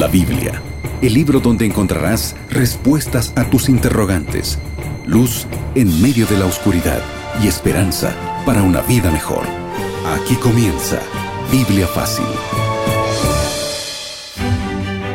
La Biblia, el libro donde encontrarás respuestas a tus interrogantes, luz en medio de la oscuridad y esperanza para una vida mejor. Aquí comienza Biblia Fácil.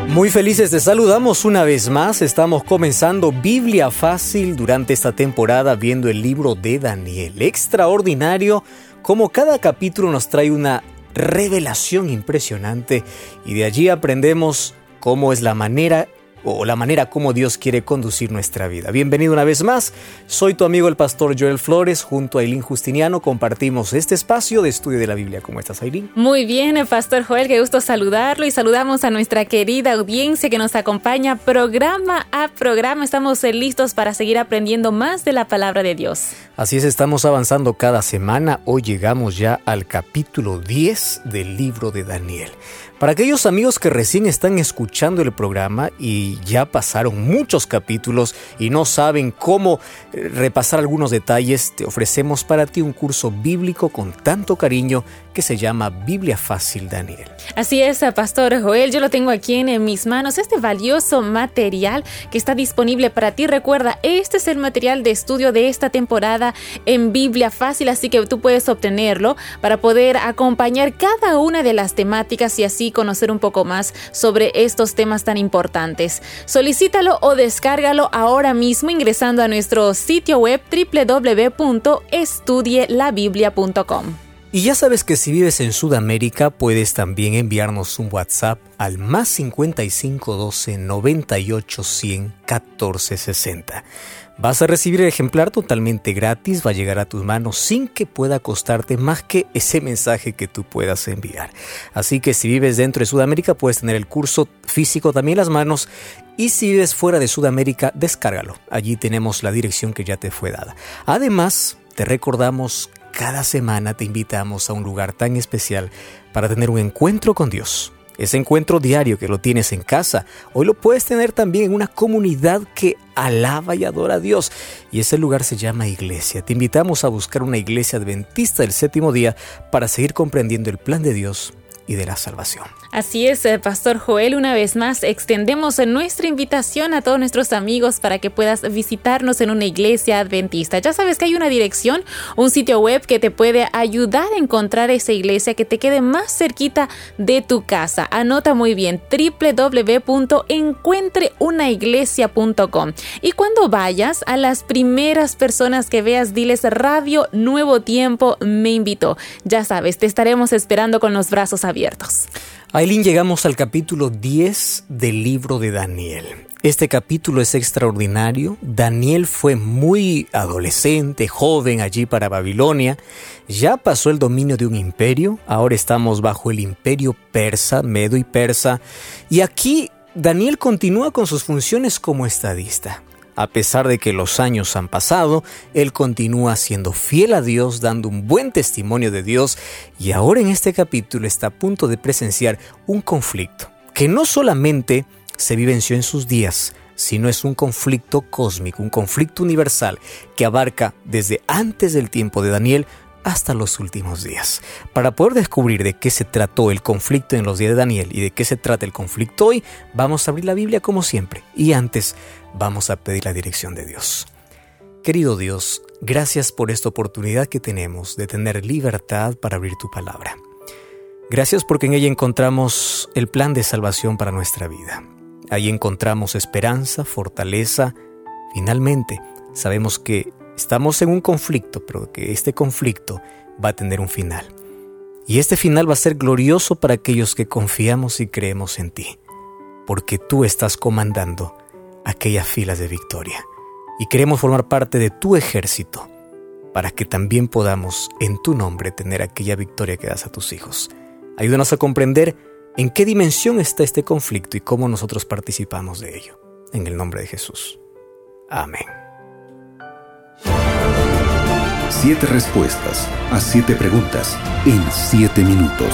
Muy felices te saludamos una vez más. Estamos comenzando Biblia Fácil durante esta temporada viendo el libro de Daniel. Extraordinario como cada capítulo nos trae una revelación impresionante y de allí aprendemos cómo es la manera o la manera como Dios quiere conducir nuestra vida. Bienvenido una vez más, soy tu amigo el pastor Joel Flores, junto a Eileen Justiniano compartimos este espacio de estudio de la Biblia. ¿Cómo estás, Eileen? Muy bien, el pastor Joel, qué gusto saludarlo y saludamos a nuestra querida audiencia que nos acompaña programa a programa. Estamos listos para seguir aprendiendo más de la palabra de Dios. Así es, estamos avanzando cada semana. Hoy llegamos ya al capítulo 10 del libro de Daniel. Para aquellos amigos que recién están escuchando el programa y ya pasaron muchos capítulos y no saben cómo eh, repasar algunos detalles, te ofrecemos para ti un curso bíblico con tanto cariño que se llama Biblia Fácil Daniel. Así es, Pastor Joel, yo lo tengo aquí en mis manos, este valioso material que está disponible para ti. Recuerda, este es el material de estudio de esta temporada en Biblia Fácil, así que tú puedes obtenerlo para poder acompañar cada una de las temáticas y así conocer un poco más sobre estos temas tan importantes. Solicítalo o descárgalo ahora mismo ingresando a nuestro sitio web www.estudielabiblia.com. Y ya sabes que si vives en Sudamérica puedes también enviarnos un WhatsApp al más 55 12 98 100 14 60. Vas a recibir el ejemplar totalmente gratis, va a llegar a tus manos sin que pueda costarte más que ese mensaje que tú puedas enviar. Así que si vives dentro de Sudamérica puedes tener el curso físico también en las manos y si vives fuera de Sudamérica descárgalo. Allí tenemos la dirección que ya te fue dada. Además, te recordamos cada semana te invitamos a un lugar tan especial para tener un encuentro con Dios. Ese encuentro diario que lo tienes en casa, hoy lo puedes tener también en una comunidad que alaba y adora a Dios. Y ese lugar se llama iglesia. Te invitamos a buscar una iglesia adventista del séptimo día para seguir comprendiendo el plan de Dios y de la salvación. Así es, eh, Pastor Joel, una vez más extendemos nuestra invitación a todos nuestros amigos para que puedas visitarnos en una iglesia adventista. Ya sabes que hay una dirección, un sitio web que te puede ayudar a encontrar esa iglesia que te quede más cerquita de tu casa. Anota muy bien www.encuentreunaiglesia.com y cuando vayas a las primeras personas que veas, diles Radio Nuevo Tiempo me invitó. Ya sabes, te estaremos esperando con los brazos abiertos. Aileen, llegamos al capítulo 10 del libro de Daniel. Este capítulo es extraordinario. Daniel fue muy adolescente, joven allí para Babilonia. Ya pasó el dominio de un imperio. Ahora estamos bajo el imperio persa, medo y persa. Y aquí Daniel continúa con sus funciones como estadista. A pesar de que los años han pasado, él continúa siendo fiel a Dios, dando un buen testimonio de Dios y ahora en este capítulo está a punto de presenciar un conflicto que no solamente se vivenció en sus días, sino es un conflicto cósmico, un conflicto universal que abarca desde antes del tiempo de Daniel hasta los últimos días. Para poder descubrir de qué se trató el conflicto en los días de Daniel y de qué se trata el conflicto hoy, vamos a abrir la Biblia como siempre. Y antes, vamos a pedir la dirección de Dios. Querido Dios, gracias por esta oportunidad que tenemos de tener libertad para abrir tu palabra. Gracias porque en ella encontramos el plan de salvación para nuestra vida. Ahí encontramos esperanza, fortaleza. Finalmente, sabemos que Estamos en un conflicto, pero que este conflicto va a tener un final. Y este final va a ser glorioso para aquellos que confiamos y creemos en ti, porque tú estás comandando aquellas filas de victoria. Y queremos formar parte de tu ejército para que también podamos en tu nombre tener aquella victoria que das a tus hijos. Ayúdanos a comprender en qué dimensión está este conflicto y cómo nosotros participamos de ello. En el nombre de Jesús. Amén. Siete respuestas a siete preguntas en siete minutos.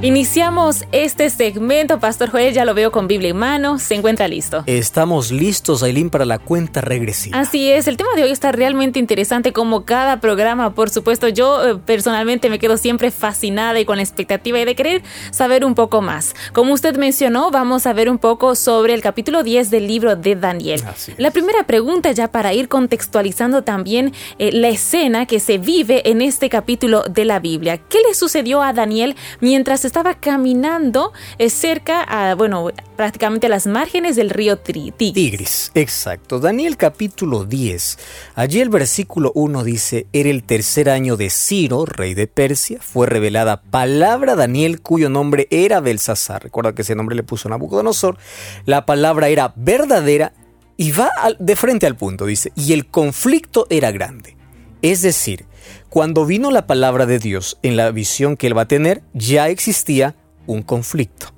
Iniciamos este segmento. Pastor Joel, ya lo veo con Biblia en mano. Se encuentra listo. Estamos listos, Aileen, para la cuenta regresiva. Así es. El tema de hoy está realmente interesante, como cada programa. Por supuesto, yo eh, personalmente me quedo siempre fascinada y con la expectativa de querer saber un poco más. Como usted mencionó, vamos a ver un poco sobre el capítulo 10 del libro de Daniel. La primera pregunta, ya para ir contextualizando también eh, la escena que se vive en este capítulo de la Biblia. ¿Qué le sucedió a Daniel mientras estaba caminando eh, cerca a, bueno, prácticamente a las márgenes del río Tigris. Tigris, exacto. Daniel capítulo 10. Allí el versículo 1 dice, era el tercer año de Ciro, rey de Persia, fue revelada palabra Daniel cuyo nombre era Belsasar. Recuerda que ese nombre le puso Nabucodonosor. La palabra era verdadera y va de frente al punto, dice, y el conflicto era grande. Es decir, cuando vino la palabra de Dios en la visión que él va a tener, ya existía un conflicto.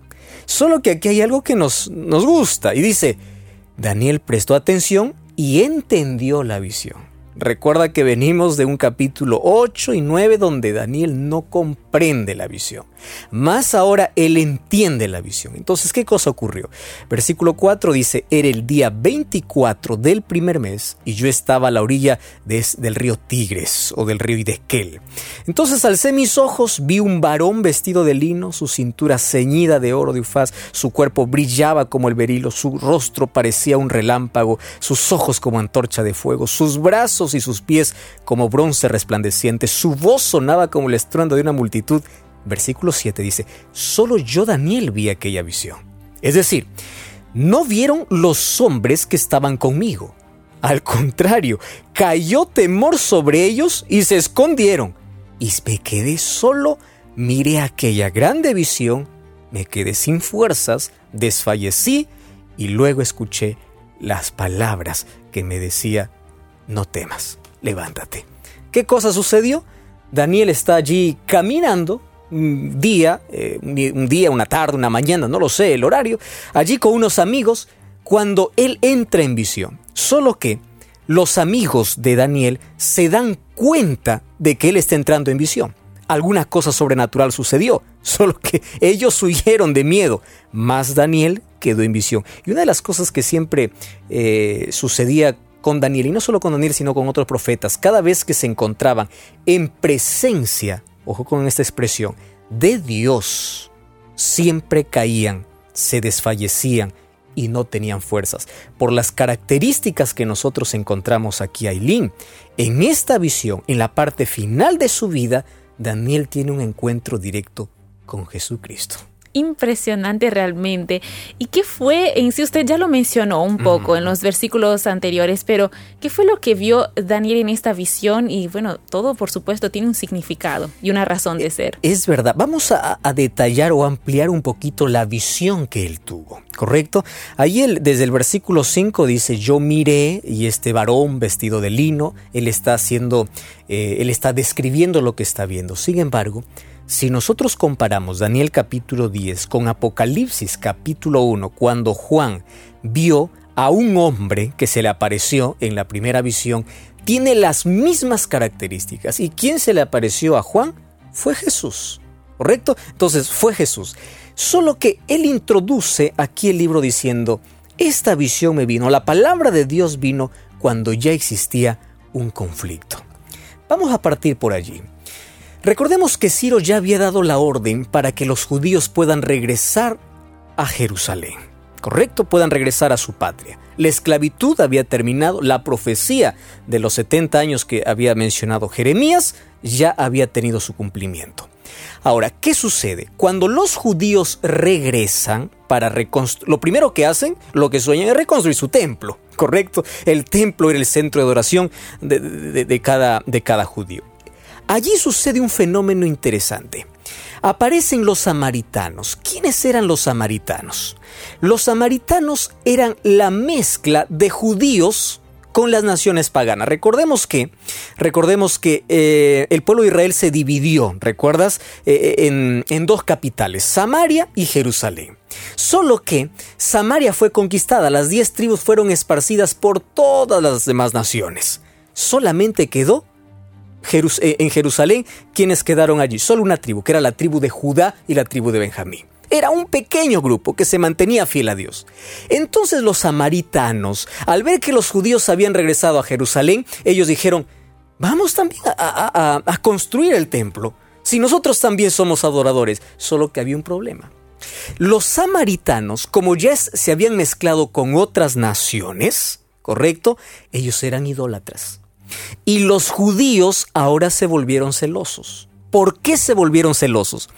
Solo que aquí hay algo que nos, nos gusta y dice, Daniel prestó atención y entendió la visión. Recuerda que venimos de un capítulo 8 y 9 donde Daniel no comprende la visión. Más ahora él entiende la visión. Entonces, ¿qué cosa ocurrió? Versículo 4 dice, era el día 24 del primer mes y yo estaba a la orilla del río Tigres o del río Idequel. Entonces alcé mis ojos, vi un varón vestido de lino, su cintura ceñida de oro de ufaz, su cuerpo brillaba como el berilo, su rostro parecía un relámpago, sus ojos como antorcha de fuego, sus brazos y sus pies como bronce resplandeciente. Su voz sonaba como el estruendo de una multitud. Versículo 7 dice, solo yo Daniel vi aquella visión. Es decir, no vieron los hombres que estaban conmigo. Al contrario, cayó temor sobre ellos y se escondieron. Y me quedé solo, miré aquella grande visión, me quedé sin fuerzas, desfallecí y luego escuché las palabras que me decía no temas, levántate. ¿Qué cosa sucedió? Daniel está allí caminando un día, eh, un día, una tarde, una mañana, no lo sé, el horario, allí con unos amigos, cuando él entra en visión. Solo que los amigos de Daniel se dan cuenta de que él está entrando en visión. Alguna cosa sobrenatural sucedió, solo que ellos huyeron de miedo, más Daniel quedó en visión. Y una de las cosas que siempre eh, sucedía con Daniel, y no solo con Daniel, sino con otros profetas, cada vez que se encontraban en presencia, ojo con esta expresión, de Dios, siempre caían, se desfallecían y no tenían fuerzas. Por las características que nosotros encontramos aquí, Ailín, en esta visión, en la parte final de su vida, Daniel tiene un encuentro directo con Jesucristo impresionante realmente. ¿Y qué fue en sí? Usted ya lo mencionó un poco en los versículos anteriores, pero ¿qué fue lo que vio Daniel en esta visión? Y bueno, todo por supuesto tiene un significado y una razón de ser. Es verdad. Vamos a, detallar o ampliar un poquito la visión que él tuvo, ¿correcto? Ahí él, desde el versículo 5 dice, yo miré y este varón vestido de lino, él está haciendo, eh, él está describiendo lo que está viendo. Sin embargo, si nosotros comparamos Daniel capítulo 10 con Apocalipsis capítulo 1, cuando Juan vio a un hombre que se le apareció en la primera visión, tiene las mismas características. ¿Y quién se le apareció a Juan? Fue Jesús. ¿Correcto? Entonces fue Jesús. Solo que él introduce aquí el libro diciendo, esta visión me vino, la palabra de Dios vino cuando ya existía un conflicto. Vamos a partir por allí. Recordemos que Ciro ya había dado la orden para que los judíos puedan regresar a Jerusalén, ¿correcto? Puedan regresar a su patria. La esclavitud había terminado, la profecía de los 70 años que había mencionado Jeremías ya había tenido su cumplimiento. Ahora, ¿qué sucede? Cuando los judíos regresan para reconstruir, lo primero que hacen, lo que sueñan es reconstruir su templo, ¿correcto? El templo era el centro de adoración de, cada, de cada judío. Allí sucede un fenómeno interesante. Aparecen los samaritanos. ¿Quiénes eran los samaritanos? Los samaritanos eran la mezcla de judíos con las naciones paganas. Recordemos que, recordemos que eh, el pueblo de Israel se dividió, ¿recuerdas? Eh, en, en dos capitales, Samaria y Jerusalén. Solo que Samaria fue conquistada, las diez tribus fueron esparcidas por todas las demás naciones. Solamente quedó eh, en Jerusalén, quienes quedaron allí? Solo una tribu, que era la tribu de Judá y la tribu de Benjamín. Era un pequeño grupo que se mantenía fiel a Dios. Entonces los samaritanos, al ver que los judíos habían regresado a Jerusalén, ellos dijeron, vamos también a, a construir el templo. Si nosotros también somos adoradores, solo que había un problema. Los samaritanos, como ya se habían mezclado con otras naciones, ¿correcto? Ellos eran idólatras. Y los judíos ahora se volvieron celosos. ¿Por qué se volvieron celosos?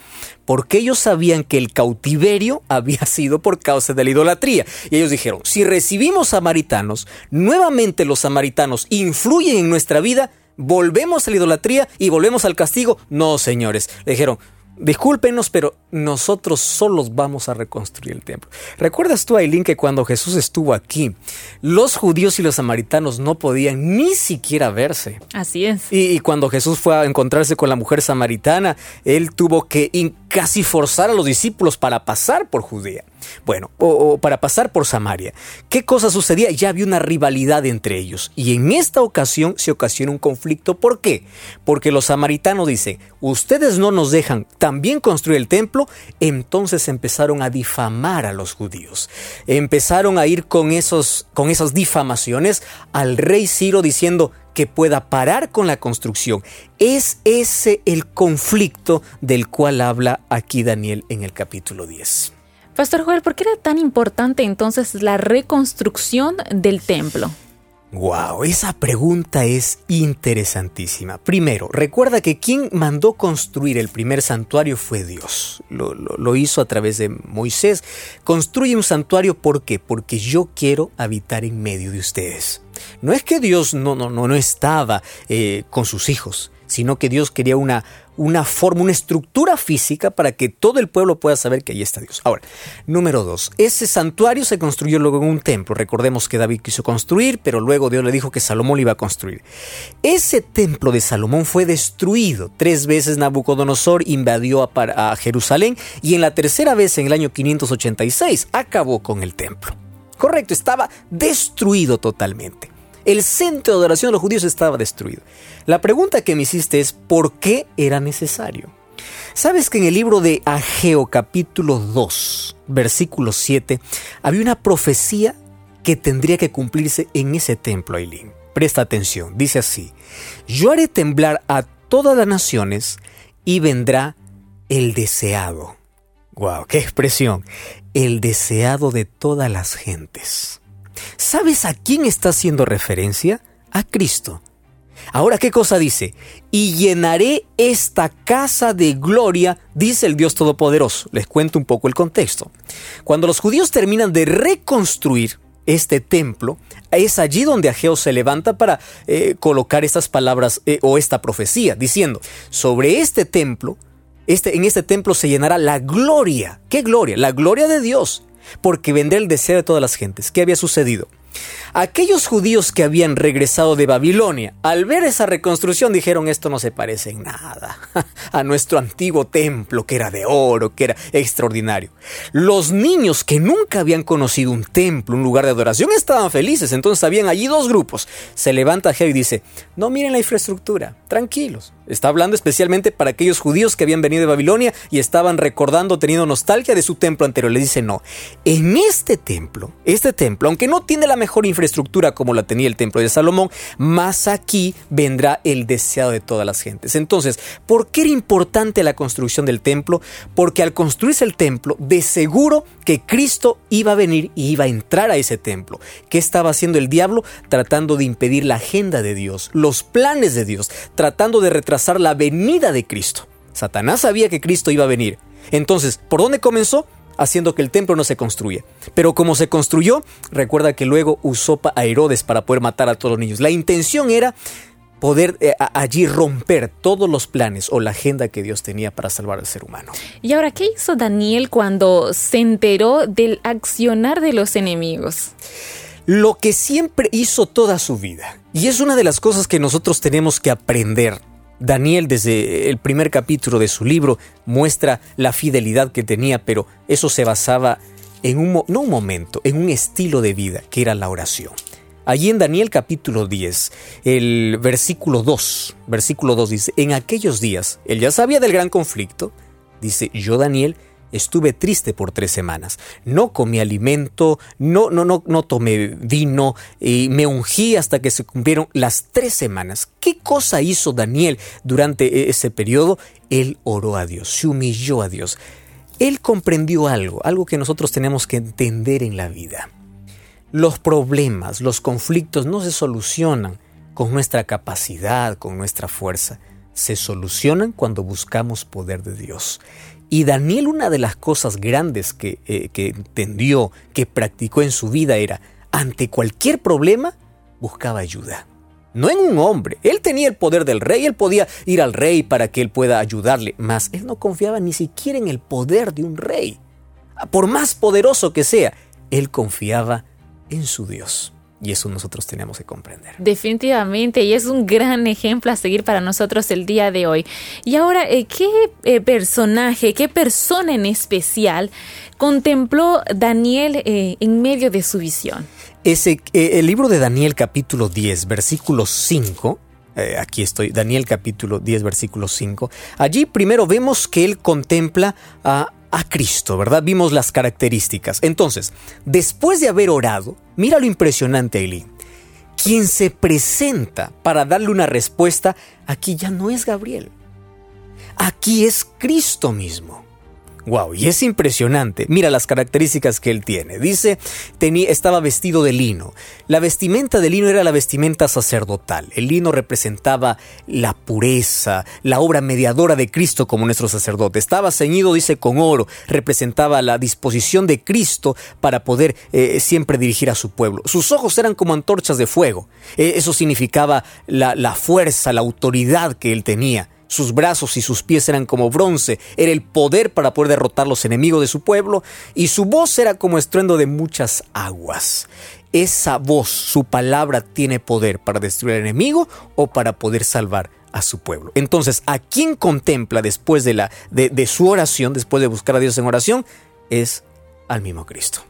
Porque ellos sabían que el cautiverio había sido por causa de la idolatría. Y ellos dijeron, si recibimos samaritanos, nuevamente los samaritanos influyen en nuestra vida, volvemos a la idolatría y volvemos al castigo. No, señores. Le dijeron, Discúlpenos, pero nosotros solos vamos a reconstruir el templo. ¿Recuerdas tú, Aileen, que cuando Jesús estuvo aquí, los judíos y los samaritanos no podían ni siquiera verse? Así es. Y, cuando Jesús fue a encontrarse con la mujer samaritana, él tuvo que casi forzar a los discípulos para pasar por Judea. Bueno, o, para pasar por Samaria. ¿Qué cosa sucedía? Ya había una rivalidad entre ellos. Y en esta ocasión se ocasiona un conflicto. ¿Por qué? Porque los samaritanos dicen, ustedes no nos dejan también construir el templo. Entonces empezaron a difamar a los judíos. Empezaron a ir con, esos, con esas difamaciones al rey Ciro diciendo, que pueda parar con la construcción. Es ese el conflicto del cual habla aquí Daniel en el capítulo 10. Pastor Joel, ¿por qué era tan importante entonces la reconstrucción del templo? Wow, esa pregunta es interesantísima. Primero, recuerda que quien mandó construir el primer santuario fue Dios. Lo, hizo a través de Moisés. Construye un santuario ¿por qué? Porque yo quiero habitar en medio de ustedes. No es que Dios no, no, no, no estaba eh, con sus hijos sino que Dios quería una, una forma, una estructura física para que todo el pueblo pueda saber que ahí está Dios. Ahora, número dos, ese santuario se construyó luego en un templo. Recordemos que David quiso construir, pero luego Dios le dijo que Salomón lo iba a construir. Ese templo de Salomón fue destruido. Tres veces Nabucodonosor invadió a, a Jerusalén y en la tercera vez, en el año 586, acabó con el templo. Correcto, estaba destruido totalmente. El centro de adoración de los judíos estaba destruido. La pregunta que me hiciste es ¿por qué era necesario? ¿Sabes que en el libro de Ageo capítulo 2, versículo 7, había una profecía que tendría que cumplirse en ese templo, Aileen? Presta atención, dice así, yo haré temblar a todas las naciones y vendrá el deseado. ¡Wow! ¡Qué expresión! El deseado de todas las gentes. ¿Sabes a quién está haciendo referencia? A Cristo. Ahora, ¿qué cosa dice? Y llenaré esta casa de gloria, dice el Dios Todopoderoso. Les cuento un poco el contexto. Cuando los judíos terminan de reconstruir este templo, es allí donde Ageo se levanta para eh, colocar estas palabras eh, o esta profecía, diciendo, sobre este templo, este, en este templo se llenará la gloria. ¿Qué gloria? La gloria de Dios porque vendrá el deseo de todas las gentes. ¿Qué había sucedido? Aquellos judíos que habían regresado de Babilonia, al ver esa reconstrucción, dijeron esto no se parece en nada a nuestro antiguo templo que era de oro, que era extraordinario. Los niños que nunca habían conocido un templo, un lugar de adoración, estaban felices. Entonces habían allí dos grupos. Se levanta Geo y dice, no miren la infraestructura, tranquilos. Está hablando especialmente para aquellos judíos que habían venido de Babilonia y estaban recordando, teniendo nostalgia de su templo anterior. Le dice, no, en este templo, este templo, aunque no tiene la mejor infraestructura como la tenía el templo de Salomón, más aquí vendrá el deseado de todas las gentes. Entonces, ¿por qué era importante la construcción del templo? Porque al construirse el templo, de seguro que Cristo iba a venir y iba a entrar a ese templo. ¿Qué estaba haciendo el diablo? Tratando de impedir la agenda de Dios, los planes de Dios, tratando de retrasar la venida de Cristo. Satanás sabía que Cristo iba a venir. Entonces, ¿por dónde comenzó? haciendo que el templo no se construya. Pero como se construyó, recuerda que luego usó a Herodes para poder matar a todos los niños. La intención era poder eh, allí romper todos los planes o la agenda que Dios tenía para salvar al ser humano. Y ahora, ¿qué hizo Daniel cuando se enteró del accionar de los enemigos? Lo que siempre hizo toda su vida. Y es una de las cosas que nosotros tenemos que aprender Daniel desde el primer capítulo de su libro muestra la fidelidad que tenía, pero eso se basaba en un, no un momento, en un estilo de vida que era la oración. Allí en Daniel capítulo 10, el versículo 2, versículo 2 dice, en aquellos días, él ya sabía del gran conflicto, dice, yo Daniel estuve triste por tres semanas. No comí alimento, no, no, no, no tomé vino y me ungí hasta que se cumplieron las tres semanas. ¿Qué cosa hizo Daniel durante e-, ese periodo? Él oró a Dios, se humilló a Dios. Él comprendió algo, algo que nosotros tenemos que entender en la vida. Los problemas, los conflictos no se solucionan con nuestra capacidad, con nuestra fuerza. Se solucionan cuando buscamos poder de Dios. Y Daniel una de las cosas grandes que, eh, que entendió, que practicó en su vida era, ante cualquier problema, buscaba ayuda. No en un hombre. Él tenía el poder del rey, él podía ir al rey para que él pueda ayudarle, mas él no confiaba ni siquiera en el poder de un rey. Por más poderoso que sea, él confiaba en su Dios. Y eso nosotros tenemos que comprender. Definitivamente, y es un gran ejemplo a seguir para nosotros el día de hoy. Y ahora, eh, ¿qué eh, personaje, qué persona en especial contempló Daniel eh, en medio de su visión? Ese, el libro de Daniel capítulo 10, versículo 5, aquí estoy, Daniel capítulo 10, versículo 5. Allí primero vemos que él contempla a a Cristo, ¿verdad? Vimos las características. Entonces, después de haber orado, mira lo impresionante, Eileen. Quien se presenta para darle una respuesta, aquí ya no es Gabriel. Aquí es Cristo mismo. Wow, y es impresionante. Mira las características que él tiene. Dice, estaba vestido de lino. La vestimenta de lino era la vestimenta sacerdotal. El lino representaba la pureza, la obra mediadora de Cristo como nuestro sacerdote. Estaba ceñido, dice, con oro. Representaba la disposición de Cristo para poder eh, siempre dirigir a su pueblo. Sus ojos eran como antorchas de fuego. Eh, eso significaba la fuerza, la autoridad que él tenía. Sus brazos y sus pies eran como bronce, era el poder para poder derrotar los enemigos de su pueblo, y su voz era como estruendo de muchas aguas. Esa voz, su palabra, tiene poder para destruir al enemigo o para poder salvar a su pueblo. Entonces, a quien contempla después de, la, de, de su oración, después de buscar a Dios en oración, es al mismo Cristo.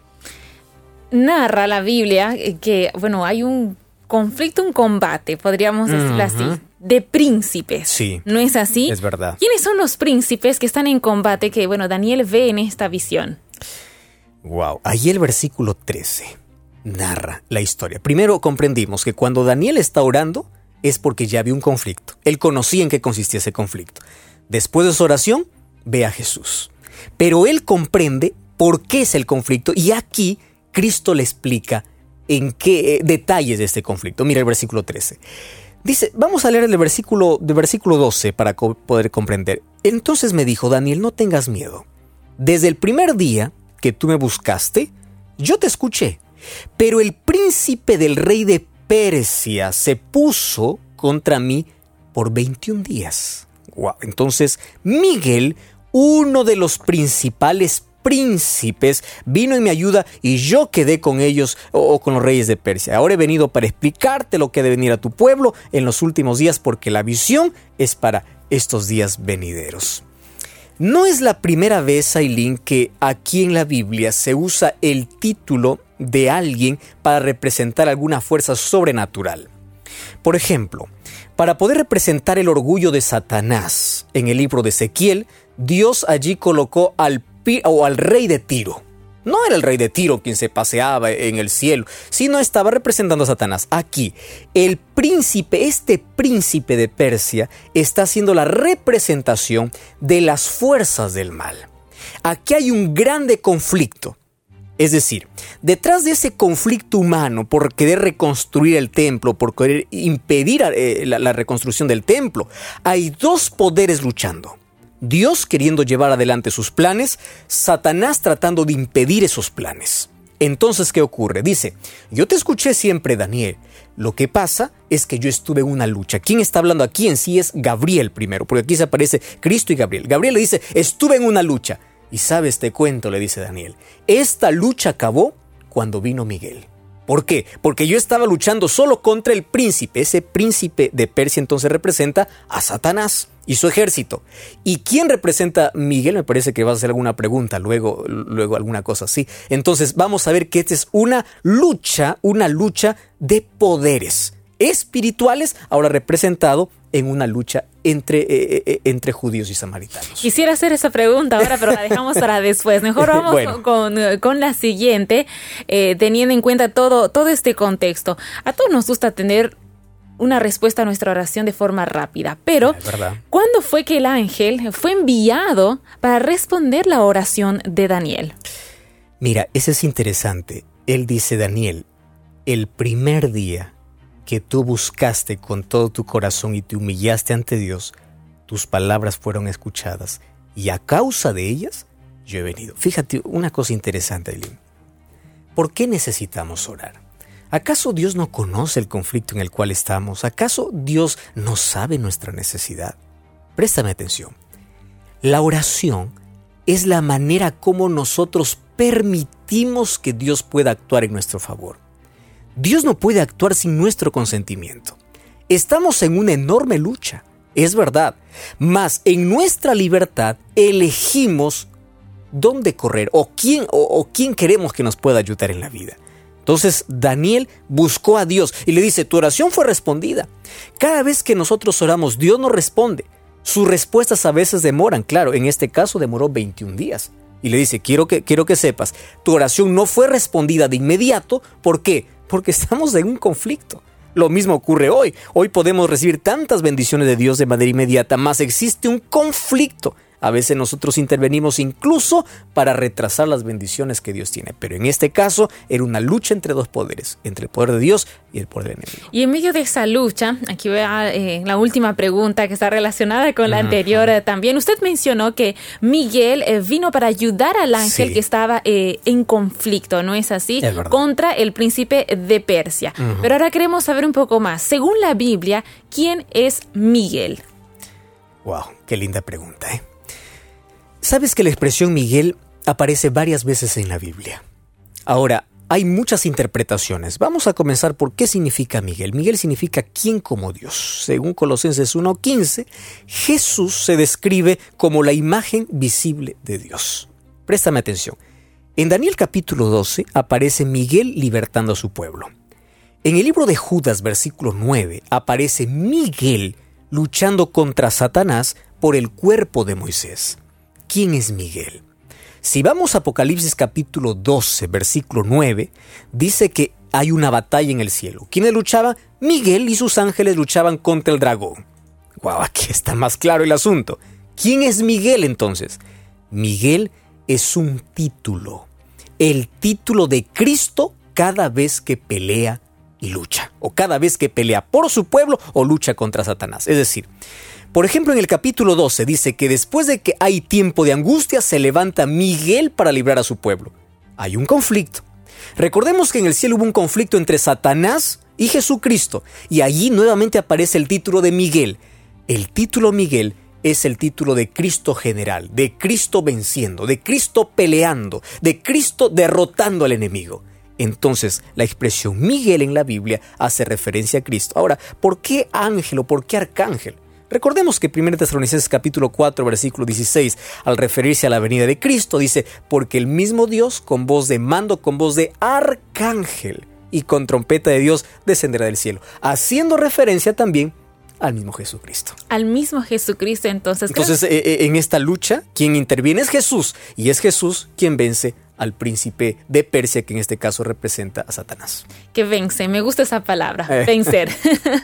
Narra la Biblia que, bueno, hay un conflicto, un combate, podríamos decirlo así, de príncipes. Sí. ¿No es así? Es verdad. ¿Quiénes son los príncipes que están en combate que, bueno, Daniel ve en esta visión? Wow. Ahí el versículo 13 narra la historia. Primero comprendimos que cuando Daniel está orando es porque ya había un conflicto. Él conocía en qué consistía ese conflicto. Después de su oración, ve a Jesús. Pero él comprende por qué es el conflicto y aquí Cristo le explica en qué eh, detalles de este conflicto. Mira el versículo 13. Dice, vamos a leer el versículo, de versículo 12 para poder comprender. Entonces me dijo, Daniel, no tengas miedo. Desde el primer día que tú me buscaste, yo te escuché. Pero el príncipe del rey de Persia se puso contra mí por 21 días. Wow. Entonces Miguel, uno de los principales príncipes, vino en mi ayuda y yo quedé con ellos o, con los reyes de Persia. Ahora he venido para explicarte lo que debe venir a tu pueblo en los últimos días porque la visión es para estos días venideros. No es la primera vez, Aileen, que aquí en la Biblia se usa el título de alguien para representar alguna fuerza sobrenatural. Por ejemplo, para poder representar el orgullo de Satanás en el libro de Ezequiel, Dios allí colocó al o al rey de Tiro. No era el rey de Tiro quien se paseaba en el cielo, sino estaba representando a Satanás. Aquí, el príncipe, este príncipe de Persia, está haciendo la representación de las fuerzas del mal. Aquí hay un grande conflicto. Es decir, detrás de ese conflicto humano por querer reconstruir el templo, por querer impedir eh, la reconstrucción del templo, hay dos poderes luchando. Dios queriendo llevar adelante sus planes, Satanás tratando de impedir esos planes. Entonces, ¿qué ocurre? Dice, yo te escuché siempre, Daniel. Lo que pasa es que yo estuve en una lucha. ¿Quién está hablando aquí en sí es Gabriel primero? Porque aquí se aparece Cristo y Gabriel. Gabriel le dice, estuve en una lucha. Y sabes, te cuento, le dice Daniel, esta lucha acabó cuando vino Miguel. ¿Por qué? Porque yo estaba luchando solo contra el príncipe. Ese príncipe de Persia entonces representa a Satanás. Y su ejército. ¿Y quién representa Miguel? Me parece que vas a hacer alguna pregunta, luego, luego alguna cosa así. Entonces vamos a ver que esta es una lucha, una lucha de poderes espirituales, ahora representado en una lucha entre, eh, eh, eh, entre judíos y samaritanos. Quisiera hacer esa pregunta ahora, pero la dejamos para después. Mejor vamos con, con, la siguiente, teniendo en cuenta todo, todo este contexto. A todos nos gusta tener una respuesta a nuestra oración de forma rápida, pero ¿cuándo fue que el ángel fue enviado para responder la oración de Daniel? Mira, eso es interesante. Él dice, Daniel, el primer día que tú buscaste con todo tu corazón y te humillaste ante Dios, tus palabras fueron escuchadas y a causa de ellas yo he venido. Fíjate una cosa interesante, Eileen. ¿Por qué necesitamos orar? ¿Acaso Dios no conoce el conflicto en el cual estamos? ¿Acaso Dios no sabe nuestra necesidad? Préstame atención. La oración es la manera como nosotros permitimos que Dios pueda actuar en nuestro favor. Dios no puede actuar sin nuestro consentimiento. Estamos en una enorme lucha, es verdad, mas en nuestra libertad elegimos dónde correr o quién, o, quién queremos que nos pueda ayudar en la vida. Entonces Daniel buscó a Dios y le dice, tu oración fue respondida. Cada vez que nosotros oramos, Dios nos responde. Sus respuestas a veces demoran, claro, en este caso demoró 21 días. Y le dice, quiero que, quiero que sepas, tu oración no fue respondida de inmediato. ¿Por qué? porque estamos en un conflicto. Lo mismo ocurre hoy. Hoy podemos recibir tantas bendiciones de Dios de manera inmediata, más existe un conflicto a veces nosotros intervenimos incluso para retrasar las bendiciones que Dios tiene. Pero en este caso era una lucha entre dos poderes, entre el poder de Dios y el poder del enemigo. Y en medio de esa lucha, aquí voy a eh, la última pregunta que está relacionada con la anterior eh, también. Usted mencionó que Miguel eh, vino para ayudar al ángel que estaba en conflicto, ¿no es así? Contra el príncipe de Persia. Pero ahora queremos saber un poco más. Según la Biblia, ¿quién es Miguel? Wow, qué linda pregunta, ¿eh? Sabes que la expresión Miguel aparece varias veces en la Biblia. Ahora, hay muchas interpretaciones. Vamos a comenzar por qué significa Miguel. Miguel significa quién como Dios. Según Colosenses 1.15, Jesús se describe como la imagen visible de Dios. Préstame atención. En Daniel capítulo 12 aparece Miguel libertando a su pueblo. En el libro de Judas versículo 9 aparece Miguel luchando contra Satanás por el cuerpo de Moisés. ¿Quién es Miguel? Si vamos a Apocalipsis capítulo 12, versículo 9, dice que hay una batalla en el cielo. ¿Quiénes luchaban? Miguel y sus ángeles luchaban contra el dragón. Wow, aquí está más claro el asunto. ¿Quién es Miguel entonces? Miguel es un título. El título de Cristo cada vez que pelea y lucha. O cada vez que pelea por su pueblo o lucha contra Satanás. Es decir, por ejemplo, en el capítulo 12 dice que después de que hay tiempo de angustia, se levanta Miguel para librar a su pueblo. Hay un conflicto. Recordemos que en el cielo hubo un conflicto entre Satanás y Jesucristo, y allí nuevamente aparece el título de Miguel. El título Miguel es el título de Cristo general, de Cristo venciendo, de Cristo peleando, de Cristo derrotando al enemigo. Entonces, la expresión Miguel en la Biblia hace referencia a Cristo. Ahora, ¿por qué ángel o por qué arcángel? Recordemos que 1 Tesalonicenses capítulo 4 versículo 16 al referirse a la venida de Cristo dice, porque el mismo Dios con voz de mando, con voz de arcángel y con trompeta de Dios descenderá del cielo, haciendo referencia también al mismo Jesucristo. Al mismo Jesucristo, entonces. Entonces, eh, eh, en esta lucha, quien interviene es Jesús, y es Jesús quien vence al príncipe de Persia, que en este caso representa a Satanás. Que vence, me gusta esa palabra, eh. vencer.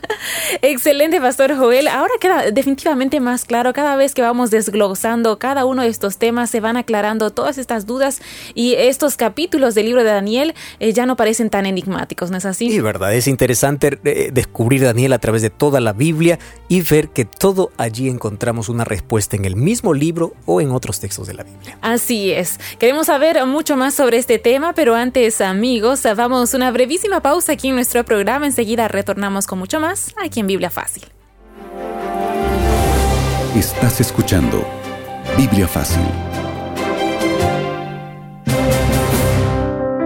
Excelente, Pastor Joel. Ahora queda definitivamente más claro, cada vez que vamos desglosando cada uno de estos temas, se van aclarando todas estas dudas y estos capítulos del libro de Daniel eh, ya no parecen tan enigmáticos, ¿no es así? Sí, verdad, es interesante eh, descubrir Daniel a través de toda la Biblia y ver que todo allí encontramos una respuesta en el mismo libro o en otros textos de la Biblia. Así es. Queremos saber mucho más sobre este tema, pero antes, amigos, vamos una brevísima pausa aquí en nuestro programa. Enseguida retornamos con mucho más aquí en Biblia Fácil. Estás escuchando Biblia Fácil.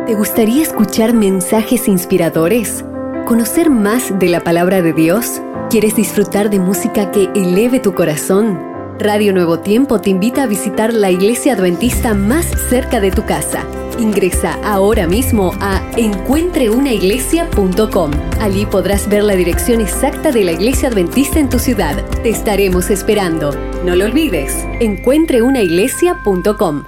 ¿Te gustaría escuchar mensajes inspiradores? ¿Conocer más de la palabra de Dios? ¿Quieres disfrutar de música que eleve tu corazón? Radio Nuevo Tiempo te invita a visitar la iglesia adventista más cerca de tu casa. Ingresa ahora mismo a encuentreunaiglesia.com. Allí podrás ver la dirección exacta de la iglesia adventista en tu ciudad. Te estaremos esperando. No lo olvides, encuentreunaiglesia.com.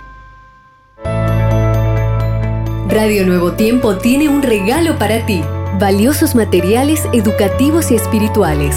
Radio Nuevo Tiempo tiene un regalo para ti valiosos materiales educativos y espirituales,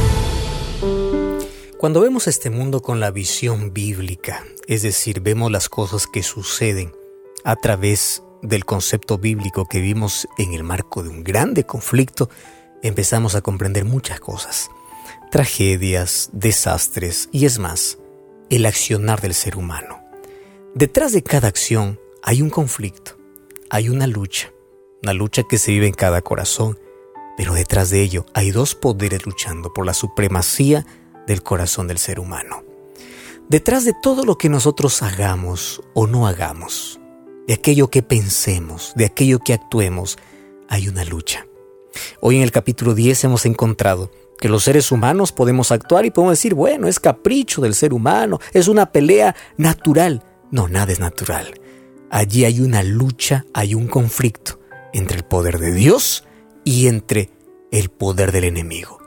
Cuando vemos este mundo con la visión bíblica, es decir, vemos las cosas que suceden a través del concepto bíblico que vimos en el marco de un grande conflicto, empezamos a comprender muchas cosas. Tragedias, desastres y es más, el accionar del ser humano. Detrás de cada acción hay un conflicto, hay una lucha, una lucha que se vive en cada corazón, pero detrás de ello hay dos poderes luchando por la supremacía del corazón del ser humano. Detrás de todo lo que nosotros hagamos o no hagamos, de aquello que pensemos, de aquello que actuemos, hay una lucha. Hoy en el capítulo 10 hemos encontrado que los seres humanos podemos actuar y podemos decir, bueno, es capricho del ser humano, es una pelea natural. No, nada es natural. Allí hay una lucha, hay un conflicto entre el poder de Dios y entre el poder del enemigo.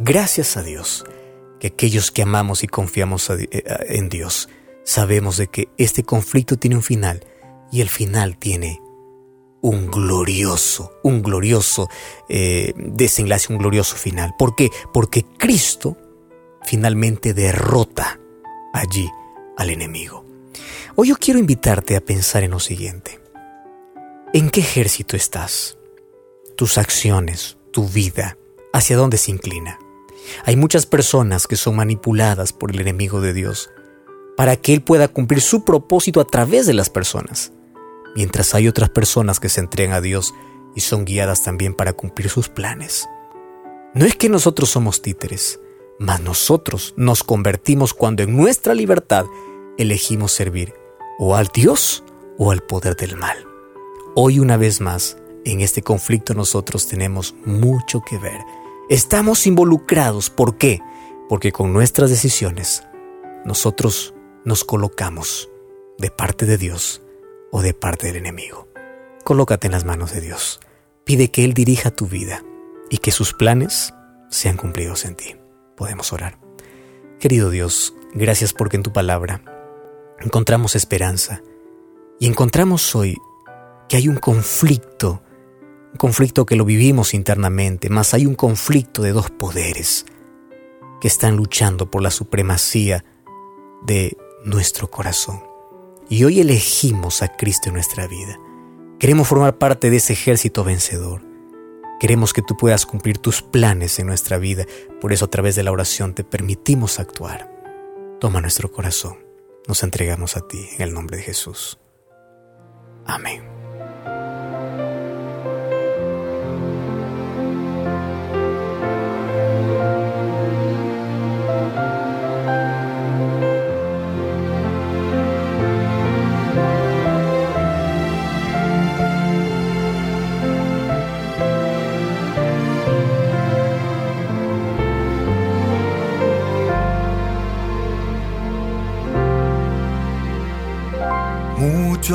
Gracias a Dios que aquellos que amamos y confiamos eh, en Dios sabemos de que este conflicto tiene un final y el final tiene un glorioso, un glorioso eh, desenlace, un glorioso final. ¿Por qué? Porque Cristo finalmente derrota allí al enemigo. Hoy yo quiero invitarte a pensar en lo siguiente. ¿En qué ejército estás? Tus acciones, tu vida, ¿hacia dónde se inclina? Hay muchas personas que son manipuladas por el enemigo de Dios para que Él pueda cumplir su propósito a través de las personas, mientras hay otras personas que se entregan a Dios y son guiadas también para cumplir sus planes. No es que nosotros somos títeres, mas nosotros nos convertimos cuando en nuestra libertad elegimos servir o al Dios o al poder del mal. Hoy una vez más, en este conflicto nosotros tenemos mucho que ver Estamos involucrados. ¿Por qué? Porque con nuestras decisiones nosotros nos colocamos de parte de Dios o de parte del enemigo. Colócate en las manos de Dios. Pide que Él dirija tu vida y que sus planes sean cumplidos en ti. Podemos orar. Querido Dios, gracias porque en tu palabra encontramos esperanza y encontramos hoy que hay un conflicto un conflicto que lo vivimos internamente, más hay un conflicto de dos poderes que están luchando por la supremacía de nuestro corazón. Y hoy elegimos a Cristo en nuestra vida. Queremos formar parte de ese ejército vencedor. Queremos que tú puedas cumplir tus planes en nuestra vida. Por eso a través de la oración te permitimos actuar. Toma nuestro corazón. Nos entregamos a ti en el nombre de Jesús. Amén.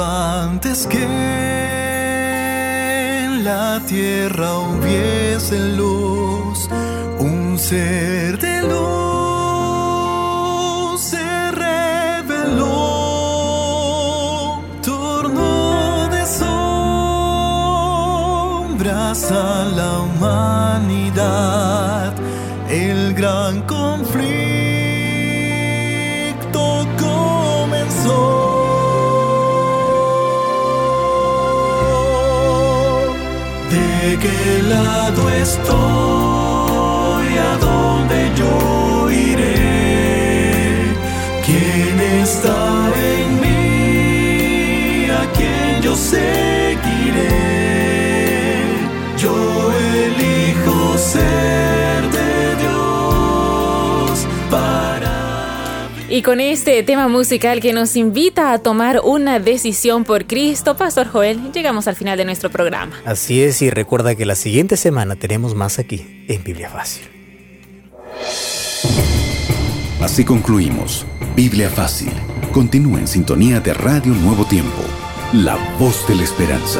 Antes que en la tierra hubiese luz, un ser de luz se reveló, torno de sombras a la humanidad, el gran conflicto Qué lado estoy? ¿A dónde yo iré? ¿Quién está en mí? ¿A quién yo seguiré? Yo elijo ser. Y con este tema musical que nos invita a tomar una decisión por Cristo, Pastor Joel, llegamos al final de nuestro programa. Así es, y recuerda que la siguiente semana tenemos más aquí en Biblia Fácil. Así concluimos Biblia Fácil. Continúa en sintonía de Radio Nuevo Tiempo, la voz de la esperanza.